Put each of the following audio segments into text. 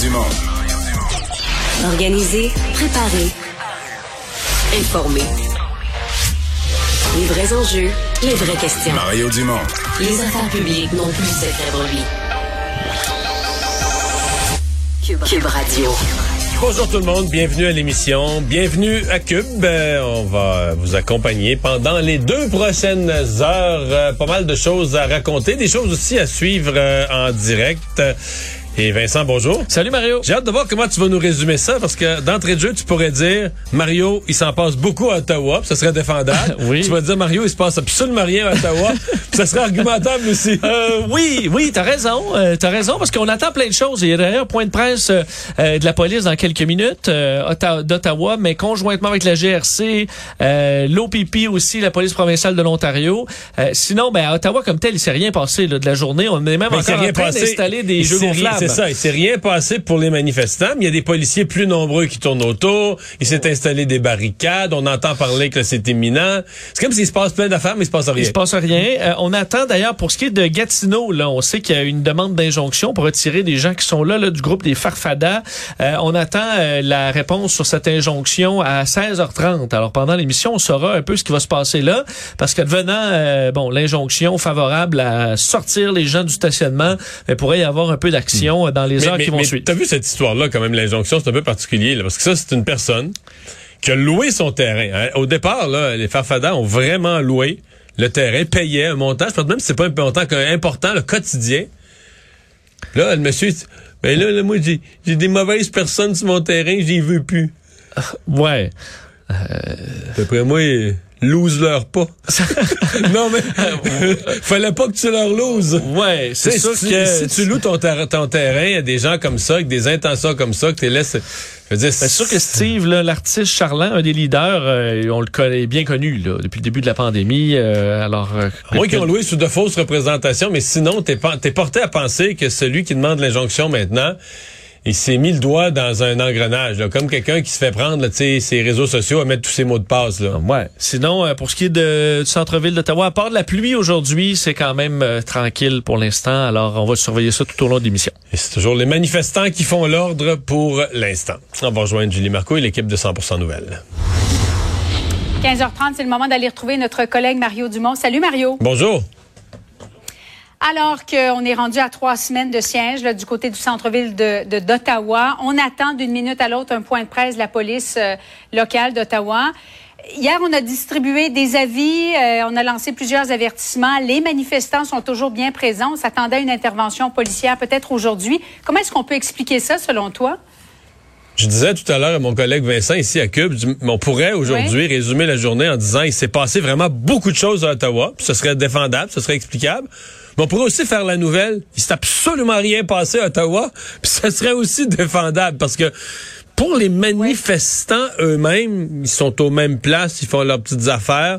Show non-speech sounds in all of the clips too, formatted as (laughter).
Dumont. Organiser, préparer, informer. Les vrais enjeux, les vraies questions. Mario Dumont. Les affaires publiques n'ont plus cette. Cube, Cube Radio. Bonjour tout le monde, bienvenue à l'émission, bienvenue à Cube. Euh, on va vous accompagner pendant les deux prochaines heures. Euh, pas mal de choses à raconter, des choses aussi à suivre euh, en direct. Et Vincent, bonjour. Salut Mario. J'ai hâte de voir comment tu vas nous résumer ça, parce que d'entrée de jeu, tu pourrais dire, Mario, il s'en passe beaucoup à Ottawa, puis ça serait défendable. (laughs) Oui. Tu vas dire, Mario, il se passe absolument rien à Ottawa, (laughs) puis ça serait argumentable aussi. Euh, oui, oui, t'as raison. Euh, t'as raison, parce qu'on attend plein de choses. Il y a d'ailleurs un point de presse euh, euh, de la police dans quelques minutes euh, Otta- d'Ottawa, mais conjointement avec la GRC, euh, l'OPP aussi, la police provinciale de l'Ontario. Euh, sinon, ben, à Ottawa, comme tel, il s'est rien passé là, de la journée. On est même Mais encore en train d'installer des jeux gonflables. C'est ça, il s'est rien passé pour les manifestants, mais il y a des policiers plus nombreux qui tournent autour. Il s'est installé des barricades. On entend parler que c'est imminent. C'est comme s'il se passe plein d'affaires, mais il se passe rien. Il se passe rien. Euh, on attend d'ailleurs pour ce qui est de Gatineau, là, on sait qu'il y a une demande d'injonction pour retirer des gens qui sont là, là du groupe des Farfadas. Euh, on attend euh, la réponse sur cette injonction à 16h30. Alors pendant l'émission, on saura un peu ce qui va se passer là, parce euh, bon l'injonction favorable à sortir les gens du stationnement, il pourrait y avoir un peu d'action euh, dans les Mais, heures mais, qui vont mais suivre. t'as vu cette histoire-là, quand même, l'injonction, c'est un peu particulier, là, parce que ça, c'est une personne qui a loué son terrain. hein. Au départ, là, les Farfadas ont vraiment loué le terrain, payaient un montant, je pense même que c'est pas un montant important, le quotidien. Là, le monsieur, dit, ben là, là, moi, j'ai j'ai des mauvaises personnes sur mon terrain, j'y veux plus. Ouais. D'après moi, euh, lose-leur pas. (laughs) non, mais fallait pas que tu leur loses. Ouais, c'est sûr si, que si tu loues ton, ter- ton terrain à des gens comme ça, avec des intentions comme ça, que tu les laisses... C'est sûr que Steve, l'artiste charlant, un des leaders, euh, on le connaît bien connu là, depuis le début de la pandémie. euh, alors, euh, À moins qu'ils ont loué sous de fausses représentations, mais sinon, t'es porté à penser que celui qui demande l'injonction maintenant, il s'est mis le doigt dans un engrenage, là, comme quelqu'un qui se fait prendre là, ses réseaux sociaux à mettre tous ses mots de passe. Là. Ouais. Sinon, euh, pour ce qui est de, du centre-ville d'Ottawa, à part de la pluie aujourd'hui, c'est quand même euh, tranquille pour l'instant. Alors, on va surveiller ça tout au long de l'émission. Et c'est toujours les manifestants qui font l'ordre pour l'instant. On va rejoindre Julie Marco et l'équipe de 100% Nouvelles. 15h30, c'est le moment d'aller retrouver notre collègue Mario Dumont. Salut Mario. Bonjour. Alors qu'on est rendu à trois semaines de siège là, du côté du centre-ville de, d'Ottawa, on attend d'une minute à l'autre un point de presse de la police euh, locale d'Ottawa. Hier, on a distribué des avis, euh, on a lancé plusieurs avertissements. Les manifestants sont toujours bien présents. On s'attendait à une intervention policière peut-être aujourd'hui. Comment est-ce qu'on peut expliquer ça selon toi? Je disais tout à l'heure à mon collègue Vincent ici à Cube, on pourrait aujourd'hui résumer la journée en disant il s'est passé vraiment beaucoup de choses à Ottawa, puis ce serait défendable, ce serait explicable. Mais on pourrait aussi faire la nouvelle, il s'est absolument rien passé à Ottawa, (laughs) puis ce serait aussi défendable parce que pour les manifestants eux-mêmes, ils sont aux mêmes places, ils font leurs petites affaires.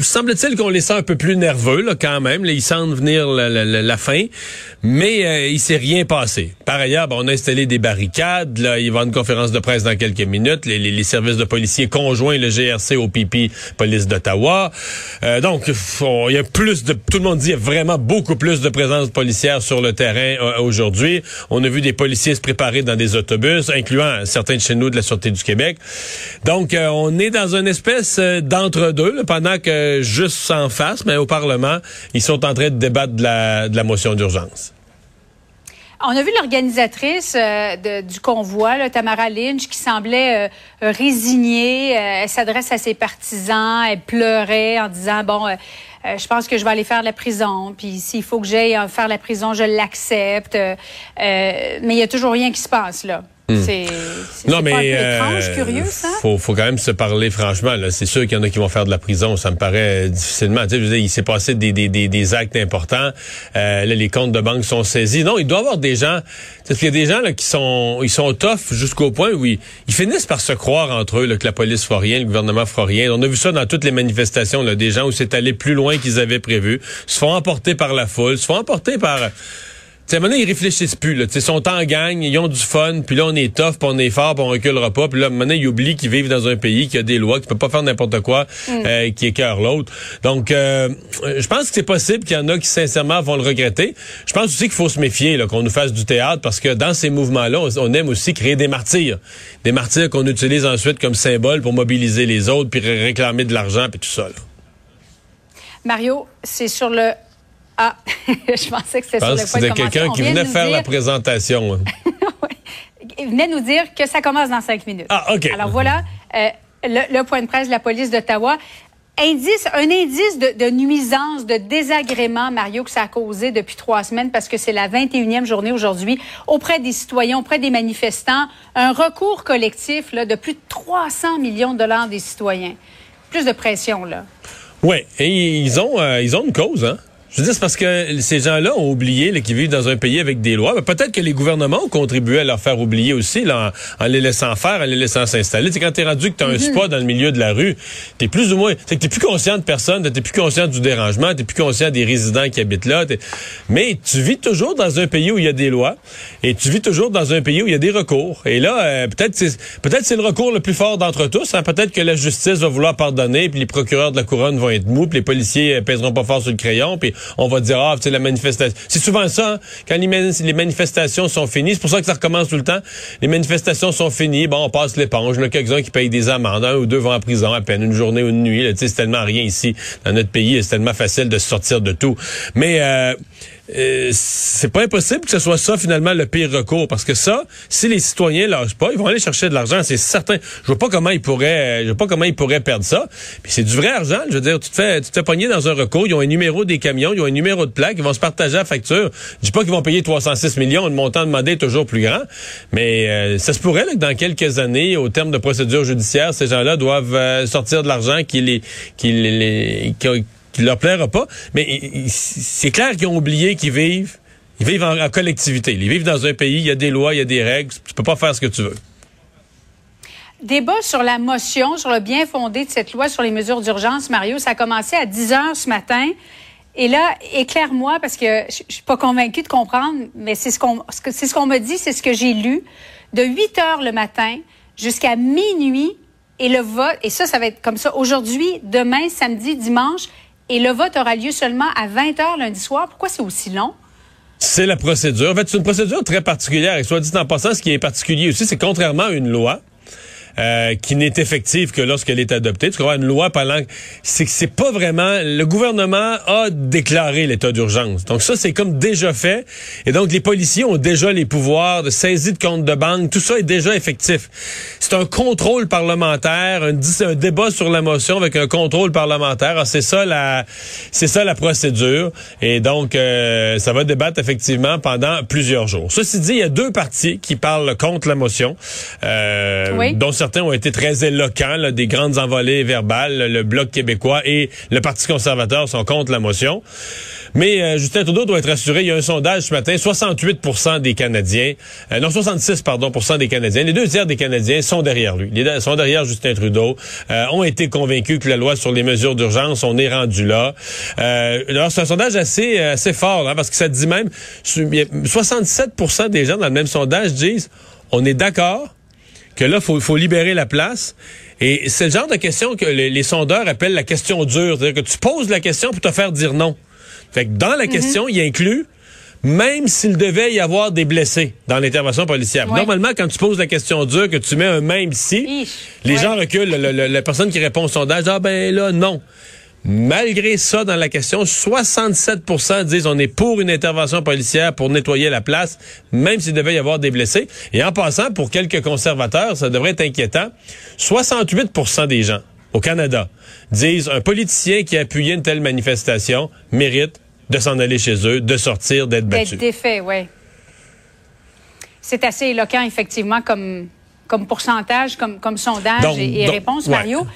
Semble-t-il qu'on les sent un peu plus nerveux là, quand même. Là, ils sentent venir la, la- la- fin, mais euh, il s'est rien passé. Par ailleurs, ben, on a installé des barricades. Là, il va une conférence de presse dans quelques minutes. Les, les- les services de policiers conjoints, le GRC, OPP, police d'Ottawa. Euh, donc, on- il y a plus de. Tout le monde dit qu'il y a vraiment beaucoup plus de présence policière sur le terrain euh, aujourd'hui. On a vu des policiers se préparer dans des autobus, incluant certains de chez nous de la Sûreté du Québec. Donc, euh, on est dans une espèce euh, d'entre-deux, pendant que juste en face, mais au Parlement, ils sont en train de débattre de la, motion d'urgence. On a vu l'organisatrice euh, du convoi, Tamara Lynch, qui semblait euh, résignée. Euh, elle s'adresse à ses partisans, elle pleurait en disant bon, je pense que je vais aller faire la prison. Puis s'il faut que j'aille faire la prison, je l'accepte. Mais il y a toujours rien qui se passe là. C'est c'est- Non, mais pas un peu euh, étrange, curieux ça? Faut, faut quand même se parler franchement. Là, c'est sûr qu'il y en a qui vont faire de la prison. Ça me paraît euh, difficilement. Tu sais, je veux dire, il s'est passé des, des, des, des actes importants. Euh, là, les comptes de banque sont saisis. Non, il doit y avoir des gens. Parce qu'il y a des gens là qui sont, ils sont tough jusqu'au point où ils, ils finissent par se croire entre eux là, que la police fera rien, le gouvernement fera rien. On a vu ça dans toutes les manifestations. Là, des gens où c'est allé plus loin qu'ils avaient prévu, se font emporter par la foule, se font emporter par sais, maintenant, ils réfléchissent plus. Là. Ils sont en gang, ils ont du fun, puis là, on est tough, puis on est fort, puis on reculera pas. Puis là, maintenant, ils oublient qu'ils vivent dans un pays qui a des lois, qui peut pas faire n'importe quoi, Mm. euh, qui écœure l'autre. Donc, euh, je pense que c'est possible qu'il y en a qui, sincèrement, vont le regretter. Je pense aussi qu'il faut se méfier qu'on nous fasse du théâtre, parce que dans ces mouvements-là, on, on aime aussi créer des martyrs. Des martyrs qu'on utilise ensuite comme symbole pour mobiliser les autres, puis ré- réclamer de l'argent, puis tout ça. Là. Mario, c'est sur le. Ah, (laughs) je pensais que c'était sur le que point de quelqu'un qui venait faire la présentation. hein. (laughs) Il venait nous dire que ça commence dans cinq minutes. Ah, OK. Alors voilà, euh, le, le point de presse de la police d'Ottawa. Indice, un indice de, de nuisance, de désagrément, Mario, que ça a causé depuis trois semaines parce que c'est la 21e journée aujourd'hui auprès des citoyens, auprès des manifestants. Un recours collectif là, de plus de 300 millions de dollars des citoyens. Plus de pression, là. Oui, et ils ont, euh, ils ont une cause, hein? Je veux dire, c'est parce que ces gens-là ont oublié qu'ils vivent dans un pays avec des lois. Mais Peut-être que les gouvernements ont contribué à leur faire oublier aussi, là, en, en les laissant faire, en les laissant s'installer. C'est quand t'es rendu que t'as un spa dans le milieu de la rue, t'es plus ou moins, c'est que t'es plus conscient de personne, t'es plus conscient du dérangement, t'es plus conscient des résidents qui habitent là. Mais tu vis toujours dans un pays où il y a des lois, et tu vis toujours dans un pays où il y a des recours. Et là, euh, peut-être c'est peut-être c'est le recours le plus fort d'entre tous. hein. Peut-être que la justice va vouloir pardonner, puis les procureurs de la couronne vont être mous, puis les policiers euh, pèseront pas fort sur le crayon, puis on va dire ah, tu la manifestation. C'est souvent ça hein. quand les, mani- les manifestations sont finies. C'est pour ça que ça recommence tout le temps. Les manifestations sont finies, bon, on passe l'éponge. Il y a quelques-uns qui payent des amendes, un ou deux vont en prison à peine une journée ou une nuit. C'est tellement rien ici dans notre pays, c'est tellement facile de sortir de tout. Mais euh, euh, c'est pas impossible que ce soit ça finalement le pire recours parce que ça, si les citoyens lâchent pas, ils vont aller chercher de l'argent, c'est certain. Je vois pas comment ils pourraient, je vois pas comment ils pourraient perdre ça. Puis c'est du vrai argent, je veux dire, tu te fais, tu te fais pogner dans un recours, ils ont un numéro des camions, ils ont un numéro de plaque, ils vont se partager la facture. Je dis pas qu'ils vont payer 306 millions, le montant demandé est toujours plus grand, mais euh, ça se pourrait là, que dans quelques années, au terme de procédures judiciaires, ces gens-là doivent euh, sortir de l'argent qui les, qui les, les- qui- qui leur plaira pas. Mais c'est clair qu'ils ont oublié qu'ils vivent. Ils vivent en, collectivité. Ils vivent dans un pays, il y a des lois, il y a des règles. Tu peux pas faire ce que tu veux. Débat sur la motion, sur le bien fondé de cette loi sur les mesures d'urgence, Mario. Ça a commencé à 10 heures ce matin. Et là, éclaire-moi, parce que je suis pas convaincue de comprendre, mais c'est ce qu'on ce qu'on me dit, c'est ce que j'ai lu. De 8 heures le matin jusqu'à minuit, et le vote, et ça, ça va être comme ça aujourd'hui, demain, samedi, dimanche, et le vote aura lieu seulement à 20 heures lundi soir. Pourquoi c'est aussi long? C'est la procédure. En fait, c'est une procédure très particulière. Et soit dit en passant, ce qui est particulier aussi, c'est contrairement à une loi, euh, qui n'est effective que lorsqu'elle est adoptée. Tu crois une loi parlant, c'est que c'est pas vraiment le gouvernement a déclaré l'état d'urgence. Donc ça c'est comme déjà fait et donc les policiers ont déjà les pouvoirs de saisie de compte de banque, tout ça est déjà effectif. C'est un contrôle parlementaire, un, un débat sur la motion avec un contrôle parlementaire. Alors, c'est ça la c'est ça la procédure et donc euh, ça va débattre effectivement pendant plusieurs jours. Ceci dit, il y a deux partis qui parlent contre la motion euh, Oui. dont certains ont été très éloquents, là, des grandes envolées verbales. Le Bloc québécois et le Parti conservateur sont contre la motion. Mais euh, Justin Trudeau doit être rassuré. Il y a un sondage ce matin. 68% des Canadiens, euh, non 66 pardon des Canadiens, les deux tiers des Canadiens sont derrière lui. Deux sont derrière Justin Trudeau. euh, ont été convaincus que la loi sur les mesures d'urgence, on est rendu là. Euh, alors c'est un sondage assez euh, assez fort hein, parce que ça dit même il y a 67% des gens dans le même sondage disent on est d'accord que là, faut, faut libérer la place. Et c'est le genre de question que les, les sondeurs appellent la question dure. C'est-à-dire que tu poses la question pour te faire dire non. Fait que dans la question, il inclut même s'il devait y avoir des blessés dans l'intervention policière. Ouais. Normalement, quand tu poses la question dure, que tu mets un même si, les Ouais. gens reculent. Le- le- la personne qui répond au sondage, ah ben là, non. Malgré ça, dans la question, 67% disent on est pour une intervention policière pour nettoyer la place, même s'il devait y avoir des blessés. Et en passant, pour quelques conservateurs, ça devrait être inquiétant. 68% des gens au Canada disent un politicien qui a appuyé une telle manifestation mérite de s'en aller chez eux, de sortir, d'être battu. D'être défait, oui. C'est assez éloquent, effectivement, comme, comme pourcentage, comme, comme sondage Donc- et, réponse, ouais. Mario.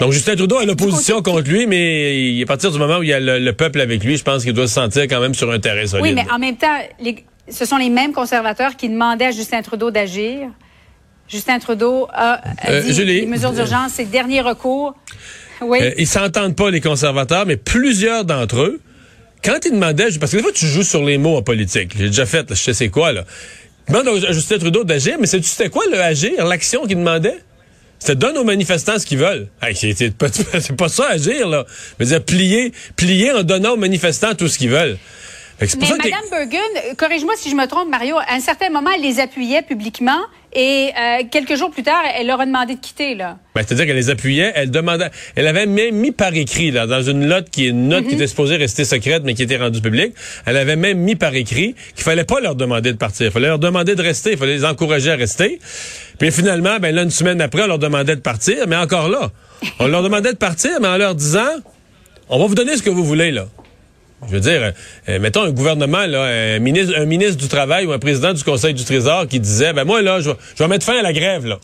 Donc Justin Trudeau a l'opposition contre lui, mais à partir du moment où il y a le, le peuple avec lui, je pense qu'il doit se sentir quand même sur un terrain solide. Oui, mais en même temps, les- ce sont les mêmes conservateurs qui demandaient à Justin Trudeau d'agir. Justin Trudeau a, a Euh, dit Julie. les mesures d'urgence, c'est le dernier recours. Oui. Euh, ils s'entendent pas, les conservateurs, mais plusieurs d'entre eux quand il demandait, parce que des fois tu joues sur les mots en politique, j'ai déjà fait, là, je sais c'est quoi, là. Demande à Justin Trudeau d'agir, mais c'était quoi le agir, l'action qu'il demandait? C'était donne aux manifestants ce qu'ils veulent. Hey, c'est pas, (laughs) pas ça agir, là. Veux dire, plier, plier en donnant aux manifestants tout ce qu'ils veulent. Mais Mme Bergen, corrige-moi si je me trompe, Mario, à un certain moment, elle les appuyait publiquement et euh, quelques jours plus tard, elle leur a demandé de quitter. là. Ben, C'est-à-dire qu'elle les appuyait, elle demandait, elle avait même mis par écrit, là, dans une note qui est une note qui mhm. était supposée rester secrète, mais qui était rendue publique, elle avait même mis par écrit qu'il fallait pas leur demander de partir, il fallait leur demander de rester, il fallait les encourager à rester. Puis finalement, ben là, une semaine après, on leur demandait de partir, mais encore là, on leur demandait de partir, mais en leur disant, on va vous donner ce que vous voulez, là. Je veux dire, euh, mettons un gouvernement, là, un ministre, un ministre du Travail ou un président du Conseil du Trésor qui disait, ben moi, là, je vais mettre fin à la grève, là.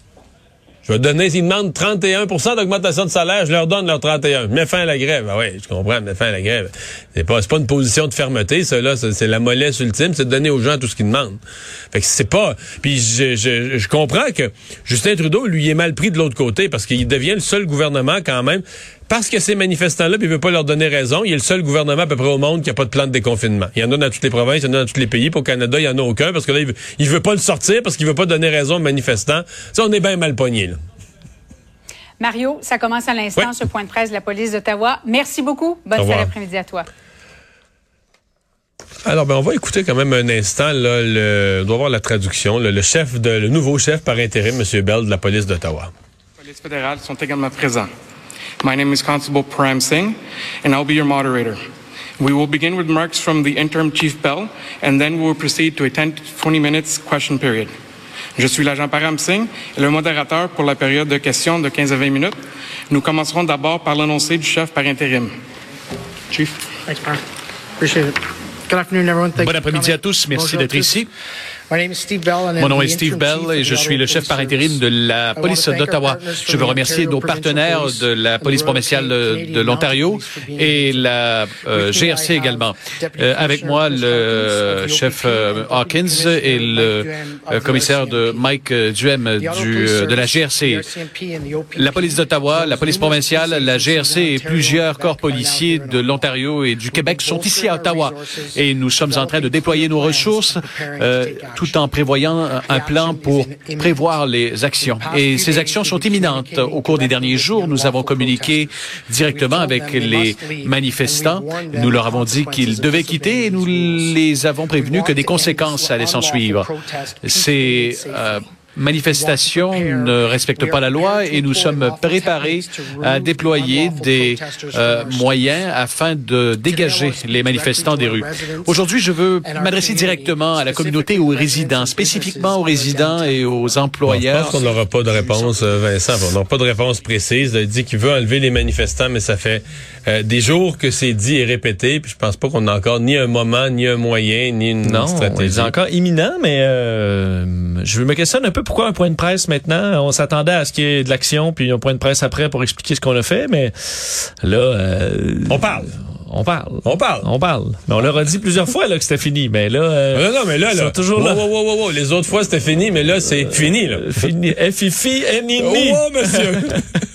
Je vais donner, s'ils demandent 31% d'augmentation de salaire, je leur donne leur 31. Mets fin à la grève. Ah oui, je comprends, mets fin à la grève. C'est pas, pas une position de fermeté, ça, là. C'est la mollesse ultime, c'est de donner aux gens tout ce qu'ils demandent. Fait que c'est pas. Puis je, je, je comprends que Justin Trudeau, lui, est mal pris de l'autre côté parce qu'il devient le seul gouvernement quand même parce que ces manifestants-là, il veut pas leur donner raison, il est le seul gouvernement à peu près au monde qui a pas de plan de déconfinement. Il y en a dans toutes les provinces, il y en a dans tous les pays. Pour le Canada, il y en a aucun parce que là, il veut, veut pas le sortir parce qu'il veut pas donner raison aux manifestants. Ça, on est bien mal pogné, là. Mario, ça commence à l'instant, ce point de presse de la police d'Ottawa. Merci beaucoup. Bonne fin d'après-midi à toi. Alors, ben, on va écouter quand même un instant, là, le, on doit voir la traduction, le chef de, le nouveau chef par intérim, M. Bell, de la police d'Ottawa. Les polices fédérales sont également présents. My name is Constable Prime Singh, and I'll be your moderator. We will begin with remarks from the interim Chief Bell, and then we will proceed to a 10 to 20 minutes question period. Je suis l'agent Param Singh et le modérateur pour la période de questions de 15 à 20 minutes. Nous commencerons d'abord par l'annoncé du chef par intérim. Chief. Thanks, Param. Appreciate it. Good afternoon, everyone. Thank bon après-midi à tous. Merci d'être ici. Mon nom est Steve Bell et je suis le chef par intérim de la police d'Ottawa. Je veux remercier nos partenaires de la police provinciale de l'Ontario et la euh, GRC également. Euh, avec moi, le chef euh, Hawkins et le commissaire de Mike Duhem du, de la GRC. La police d'Ottawa, la police provinciale, la GRC et plusieurs corps policiers de l'Ontario et du Québec sont ici à Ottawa et nous sommes en train de déployer nos ressources tout en prévoyant un plan pour prévoir les actions. Et ces actions sont imminentes. Au cours des derniers jours, nous avons communiqué directement avec les manifestants. Nous leur avons dit qu'ils devaient quitter et nous les avons prévenus que des conséquences allaient s'en suivre. C'est euh, manifestations ne respectent pas la loi et nous sommes préparés à déployer des euh, moyens afin de dégager les manifestants des rues. Aujourd'hui, je veux m'adresser directement à la communauté aux résidents, spécifiquement aux résidents et aux employeurs. je pense qu'on n'aura pas de réponse, euh, Vincent. On n'aura pas de réponse précise. Il dit qu'il veut enlever les manifestants, mais ça fait euh, des jours que c'est dit et répété. Puis je pense pas qu'on a encore ni un moment, ni un moyen, ni une non, stratégie. C'est encore imminent, mais je me questionne un peu pourquoi un point de presse maintenant? On s'attendait à ce qu'il y ait de l'action, puis un point de presse après pour expliquer ce qu'on a fait, mais là... Euh, on parle. On parle. On parle. On parle. Mais on leur a dit plusieurs fois là, que c'était fini. Mais là. Euh, non, non, mais là, là. toujours là. Les autres fois, c'était fini, mais là, c'est fini, là. Fini. Fifi, Nini. Oh, monsieur. (laughs)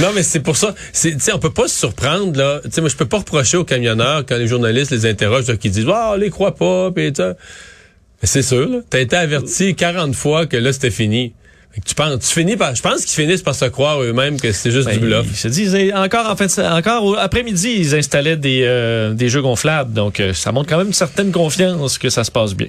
Non, mais c'est pour ça. Tu sais, on peut pas se surprendre, là. Tu sais, moi, je peux pas reprocher aux camionneurs quand les journalistes les interrogent, qui disent, ah, oh, on les croit pas, pis ça. C'est sûr, là. T'as été averti 40 fois que là, c'était fini. Tu penses, tu finis par, je pense qu'ils finissent par se croire eux-mêmes que c'était juste du ben, bluff. Ils se disent, encore en fait, encore après-midi, ils installaient des, euh, des jeux gonflables. Donc, euh, ça montre quand même une certaine confiance que ça se passe bien.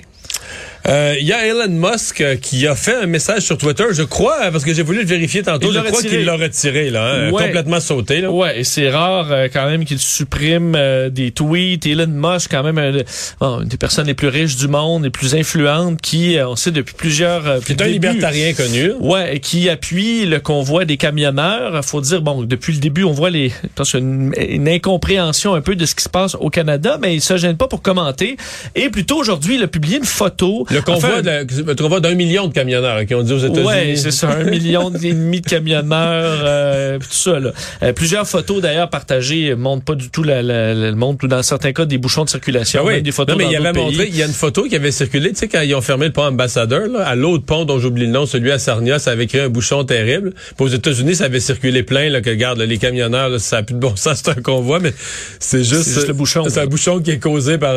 Euh, il y a Elon Musk euh, qui a fait un message sur Twitter, je crois, parce que j'ai voulu le vérifier tantôt, je crois qu'il l'a retiré, là, hein, complètement sauté. Là. Ouais, et c'est rare euh, quand même qu'il supprime des tweets. Elon Musk, quand même, une des personnes les plus riches du monde, les plus influentes, qui, on sait depuis plusieurs... C'est un libertarien connu. Ouais, et qui appuie le convoi des camionneurs. Faut dire, bon, depuis le début, on voit les, une, une incompréhension un peu de ce qui se passe au Canada, mais il se gêne pas pour commenter. Et plutôt aujourd'hui, il a publié une photo Le convoi, Enfin, de- le convoi d'un million de camionneurs hein, qui ont dit aux États-Unis. Ouais, c'est ça, un million et demi de camionneurs, euh, tout ça. Là. Euh, plusieurs photos d'ailleurs partagées montrent pas du tout la, la, la- montrent dans certains cas des bouchons de circulation, Ah oui. même des photos non, mais dans il avait montré, il y a une photo qui avait circulé, tu sais, quand ils ont fermé le pont ambassadeur, là, à l'autre pont dont j'oublie le nom, celui à Sarnia, ça avait créé un bouchon terrible. Puis aux États-Unis, ça avait circulé plein, là, que regarde, là, les camionneurs, là, ça a plus de bon (laughs) sens, c'est un convoi, mais c'est juste, C'est juste le bouchon, C'est un bouchon qui est causé par.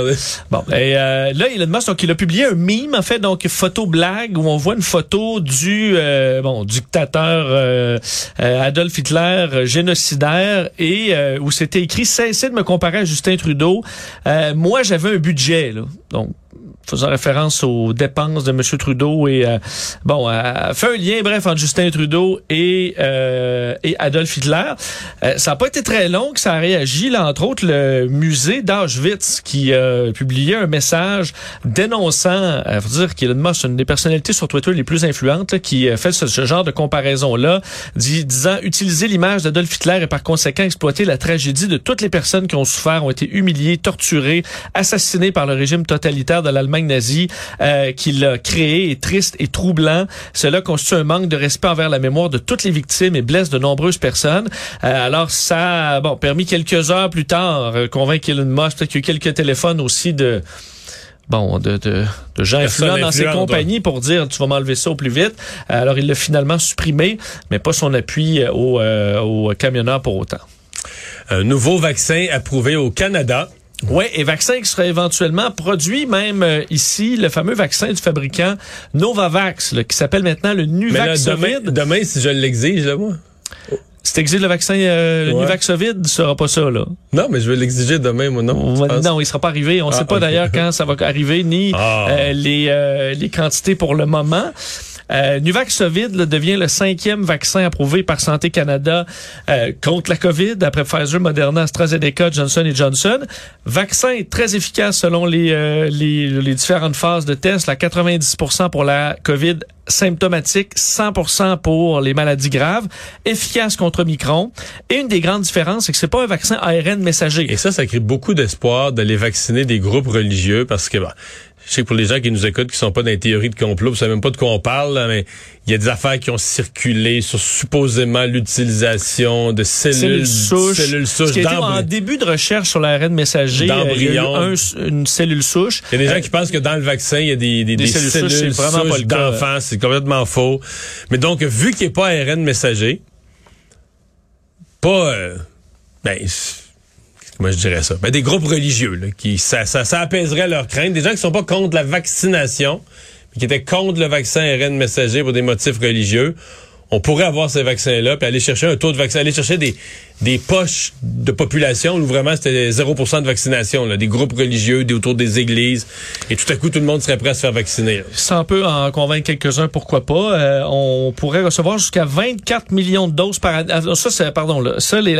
Bon, et euh, là, Elon Musk, donc, il a publié un meme, en fait, donc photo blague, où on voit une photo du euh, bon dictateur euh, euh, Adolf Hitler euh, génocidaire et euh, où c'était écrit cessez de me comparer à Justin Trudeau. Moi, j'avais un budget, là, donc faisant référence aux dépenses de M. Trudeau et euh, bon, euh, fait un lien bref entre Justin Trudeau et euh, et Adolf Hitler. Euh, ça n'a pas été très long que ça a réagi, là, entre autres le musée d'Auschwitz qui a publié un message dénonçant, euh, faut dire qu'Elon Musk, c'est une des personnalités sur Twitter les plus influentes, là, qui euh, fait ce, genre de comparaison-là, dit- disant utiliser l'image d'Adolf Hitler et par conséquent exploiter la tragédie de toutes les personnes qui ont souffert, ont été humiliées, torturées, assassinées par le régime totalitaire de l'Allemagne nazie euh, qu'il a créé est triste et troublant. Cela constitue un manque de respect envers la mémoire de toutes les victimes et blesse de nombreuses personnes. Euh, alors ça a bon, permis quelques heures plus tard euh, convaincre Elon Musk, peut-être qu'il y a eu quelques téléphones aussi de bon, de, de, de gens influents dans ses compagnies pour dire tu vas m'enlever ça au plus vite. Euh, Alors il l'a finalement supprimé, mais pas son appui aux euh, aux camionneurs pour autant. Un nouveau vaccin approuvé au Canada. Oui, et vaccin qui sera éventuellement produit même euh, ici, le fameux vaccin du fabricant Novavax, là, qui s'appelle maintenant le Mais là, Nuvaxovid. demain, demain, si je l'exige, là, moi. Si t'exiges le vaccin euh, le Ouais. Nuvaxovid, ce sera pas ça, là. Non, mais je vais l'exiger demain, moi, non. Non, il sera pas arrivé. On ne Ah, sait pas d'ailleurs quand ça va arriver, ni Ah. euh, les, euh, les quantités pour le moment. Euh, Nuvaxovid là, devient le cinquième vaccin approuvé par Santé Canada euh, contre la COVID, après Pfizer, Moderna, AstraZeneca, Johnson Johnson. Vaccin très efficace selon les, euh, différentes phases de test. La 90% pour la COVID symptomatique, 100% pour les maladies graves, efficace contre Micron. Et une des grandes différences, c'est que c'est pas un vaccin ARN messager. Et ça, ça crée beaucoup d'espoir d'aller vacciner des groupes religieux parce que, bah, je sais que pour les gens qui nous écoutent, qui sont pas dans les théories de complot, vous savez même pas de quoi on parle, là, mais il y a des affaires qui ont circulé sur supposément l'utilisation de cellules, cellules souches. cellules Ce souches qui a en début de recherche sur l'ARN messager, euh, il y a eu D'embryons. un- une cellule souche. Il y a des Euh, gens qui pensent que dans le vaccin, il y a des, des, Des des cellules cellules, souches, c'est vraiment pas le d'enfants. C'est complètement faux. Mais donc, vu qu'il n'est pas ARN messager, pas... euh, ben, comment je dirais ça? Ben, des groupes religieux, là, qui ça, ça, ça apaiserait leurs craintes. Des gens qui sont pas contre la vaccination, mais qui étaient contre le vaccin ARN messager pour des motifs religieux. On pourrait avoir ces vaccins-là, puis aller chercher un taux de vaccin, aller chercher des, des poches de population où vraiment c'était 0% de vaccination, là, des groupes religieux, des autour des églises, et tout à coup tout le monde serait prêt à se faire vacciner. on peut en convaincre quelques-uns, pourquoi pas. Euh, on pourrait recevoir jusqu'à 24 millions de doses par année. Ah, Ça, c'est, pardon, là, ça, les-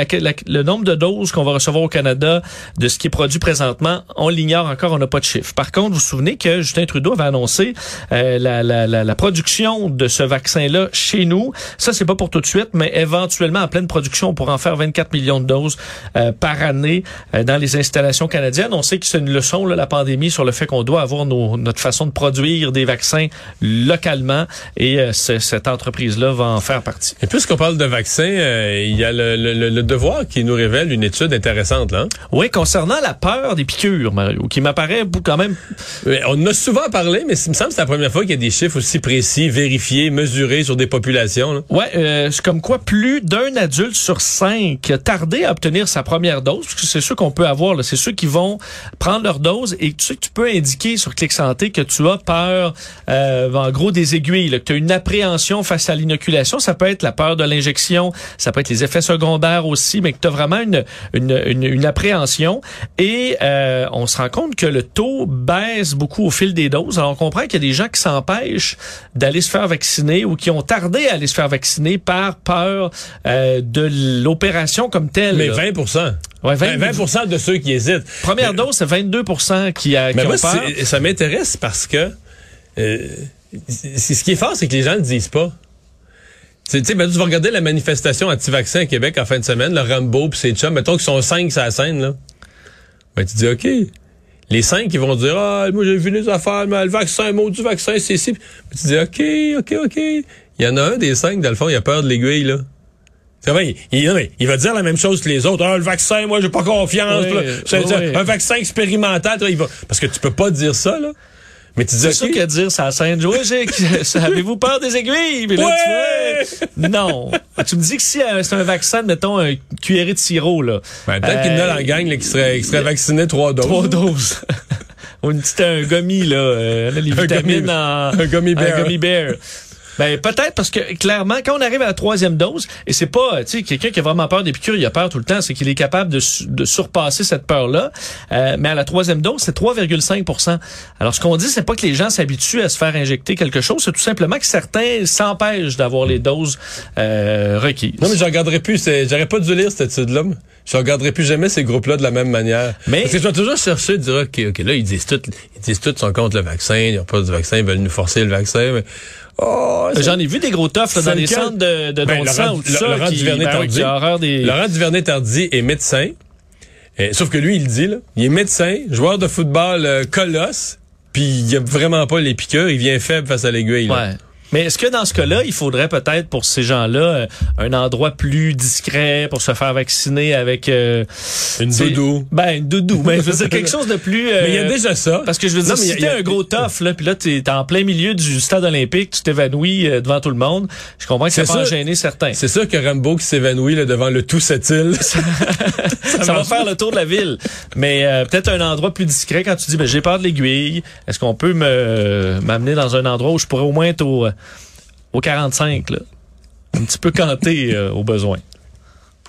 le nombre de doses qu'on va recevoir au Canada de ce qui est produit présentement, on l'ignore encore, on n'a pas de chiffre. Par contre, vous vous souvenez que Justin Trudeau avait annoncé euh, la, la, production de ce vaccin-là chez nous. Ça, c'est pas pour tout de suite, mais éventuellement, en pleine production, on pourra en faire 24 millions de doses euh, par année euh, dans les installations canadiennes. On sait que c'est une leçon, là, la pandémie, sur le fait qu'on doit avoir nos- notre façon de produire des vaccins localement et euh, ce- cette entreprise-là va en faire partie. Et puisqu'on parle de vaccins, il y a le, le- le- le devoir qui nous révèle une étude intéressante. Là, hein. Oui, concernant la peur des piqûres, Mario, qui m'apparaît quand même Mais On en a souvent parlé, mais il me semble que c'est la première fois qu'il y a des chiffres aussi précis, vérifiés, mesurés sur des populations. là. Ouais, c'est comme quoi plus d'un adulte sur cinq a tardé à obtenir sa première dose, parce que c'est ceux qu'on peut avoir, c'est ceux qui vont prendre leur dose et tu sais que tu peux indiquer sur Clic Santé que tu as peur, euh, en gros des aiguilles, là, que tu as une appréhension face à l'inoculation. Ça peut être la peur de l'injection, ça peut être les effets secondaires aussi, mais que tu as vraiment une, une, une, une appréhension. Et euh, on se rend compte que le taux baisse beaucoup au fil des doses. Alors on comprend qu'il y a des gens qui s'empêchent d'aller se faire vacciner ou qui ont tardé à aller se faire vacciner par peur euh, de l'opération comme telle. Mais là. 20 Ouais, 20, 20 de ceux qui hésitent. Première Mais- dose, c'est 22% qui, a, qui Mais ont moi, peur. ça m'intéresse parce que euh, c'est- ce qui est fort, c'est que les gens ne le disent pas. Tu sais, ben, tu vas regarder la manifestation anti-vaccin à Québec en fin de semaine, le Rambo pis ses chums, mettons qu'ils sont cinq sur la scène, là. Ben, tu dis, OK. les cinq, ils vont dire, ah, moi, j'ai vu les affaires, mais le vaccin, mot du vaccin, c'est ici. Puis tu dis, OK, OK, OK. Il y en a un des cinq, dans le fond, il a peur de l'aiguille, là. Il, va dire la même chose que les autres. Ah, le vaccin, moi, j'ai pas confiance. Oui, là. Oui, oui. Un vaccin expérimental, il va... parce que tu peux pas dire ça, là. Mais tu dis, C'est OK, ça dire, ça scène. J'ai- avez-vous peur des aiguilles? Mais là, Ouais! tu vois, non. Tu me dis que si euh, c'est un vaccin, mettons, un cuillerée de sirop, là. ben, peut-être qu'il y en a dans la gang là, qui serait, qui serait vacciné trois doses. Trois doses. (laughs) Ou une petite, un gummy, là. euh, (laughs) les Un vitamines gummy- en. un gummy bear. Un gummy bear. Ben, peut-être parce que, clairement, quand on arrive à la troisième dose, et c'est pas, tu sais, quelqu'un qui a vraiment peur des piqûres, il a peur tout le temps, c'est qu'il est capable de, de surpasser cette peur-là. Euh, mais à la troisième dose, c'est 3,5% Alors, ce qu'on dit, c'est pas que les gens s'habituent à se faire injecter quelque chose, c'est tout simplement que certains s'empêchent d'avoir les doses euh, requises. Non, mais je regarderai plus, c'est- j'aurais pas dû lire cette étude-là. Je regarderai plus jamais ces groupes-là de la même manière. Mais- Parce que je vais toujours chercher, dire, OK, OK, là, ils disent tout, ils disent tout sont contre le vaccin, ils n'ont pas du vaccin, ils veulent nous forcer le vaccin, mais, oh, c'est- J'en ai vu des gros toughs là, dans les centres de, de Ben, Laurent- sang ou tout ça. Laurent qui, Duvernay Tardy. des... Laurent Duvernay-Tardy est médecin. Euh, sauf que lui, il le dit, là. Il est médecin, joueur de football euh, colosse, puis il a vraiment pas les piqûres, il vient faible face à l'aiguille. Ouais. Mais est-ce que dans ce cas-là, il faudrait peut-être pour ces gens-là euh, un endroit plus discret pour se faire vacciner avec euh, Une doudou. Ben une doudou, mais veux dire quelque chose de plus. euh, Mais il y a déjà ça. Parce que je veux dire, Non, si a- t'es un gros tough, là, puis là, t'es t'es en plein milieu du stade olympique, tu t'évanouis euh, devant tout le monde, je comprends que ça C'est peut gêner certains. C'est sûr que Rambo qui s'évanouit là, devant le tout cette île. (laughs) (laughs) ça va faire le tour de la ville. Mais euh, peut-être un endroit plus discret quand tu dis, ben, j'ai peur de l'aiguille. Est-ce qu'on peut me m'amener dans un endroit où je pourrais au moins être au, au 45, là? Un petit peu canté euh, au besoin.